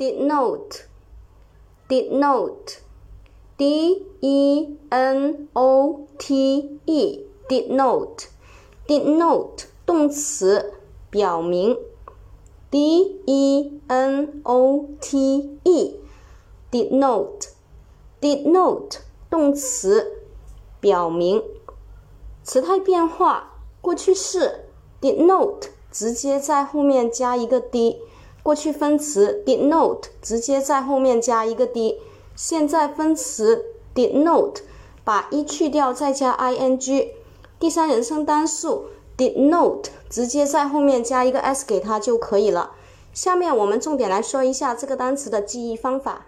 denote，denote，d e n o t e，denote，denote，动词，表明，d e n o t e，denote，denote，动词，表明。词态变化，过去式 denote 直接在后面加一个 d，过去分词 denote 直接在后面加一个 d，现在分词 denote 把一去掉再加 ing，第三人称单数 denote 直接在后面加一个 s 给它就可以了。下面我们重点来说一下这个单词的记忆方法。